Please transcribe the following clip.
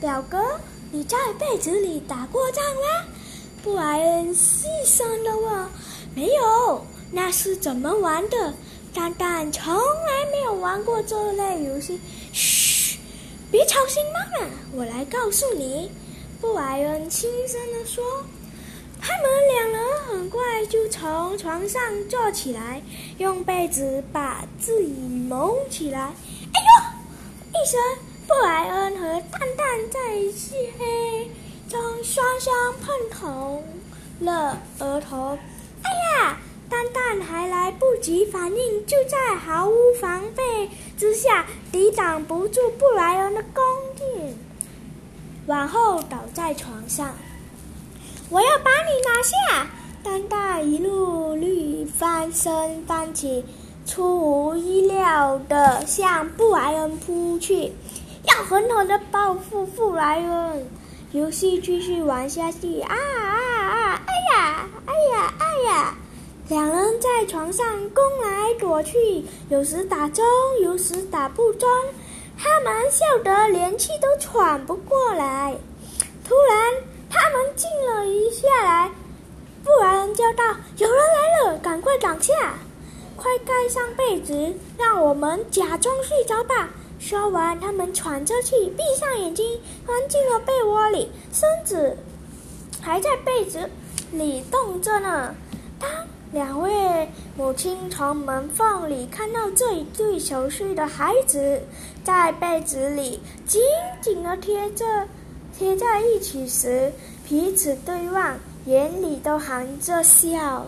表哥，你在被子里打过仗吗？布莱恩细声地问。没有，那是怎么玩的？蛋蛋从来没有玩过这类游戏。嘘，别吵醒妈妈，我来告诉你。布莱恩轻声地说。他们两人很快就从床上坐起来，用被子把自己蒙起来。哎呦！一声，布莱恩和蛋蛋在漆黑中双双碰头了额头。哎呀！蛋蛋还来不及反应，就在毫无防备之下抵挡不住布莱恩的攻击，往后倒在床上。我要把你拿下！蛋蛋一路绿翻身翻起，出乎意料的向布莱恩扑去，要狠狠的报复布莱恩。游戏继续玩下去，啊啊啊！哎呀，哎呀，哎呀！两人在床上攻来躲去，有时打中，有时打不中，他们笑得连气都喘不过来。突然。他们静了一下来，布莱恩叫道：“有人来了，赶快躺下，快盖上被子，让我们假装睡着吧。”说完，他们喘着气，闭上眼睛，钻进了被窝里，身子还在被子里动着呢。当两位母亲从门缝里看到这一对熟睡的孩子在被子里紧紧地贴着。贴在一起时，彼此对望，眼里都含着笑。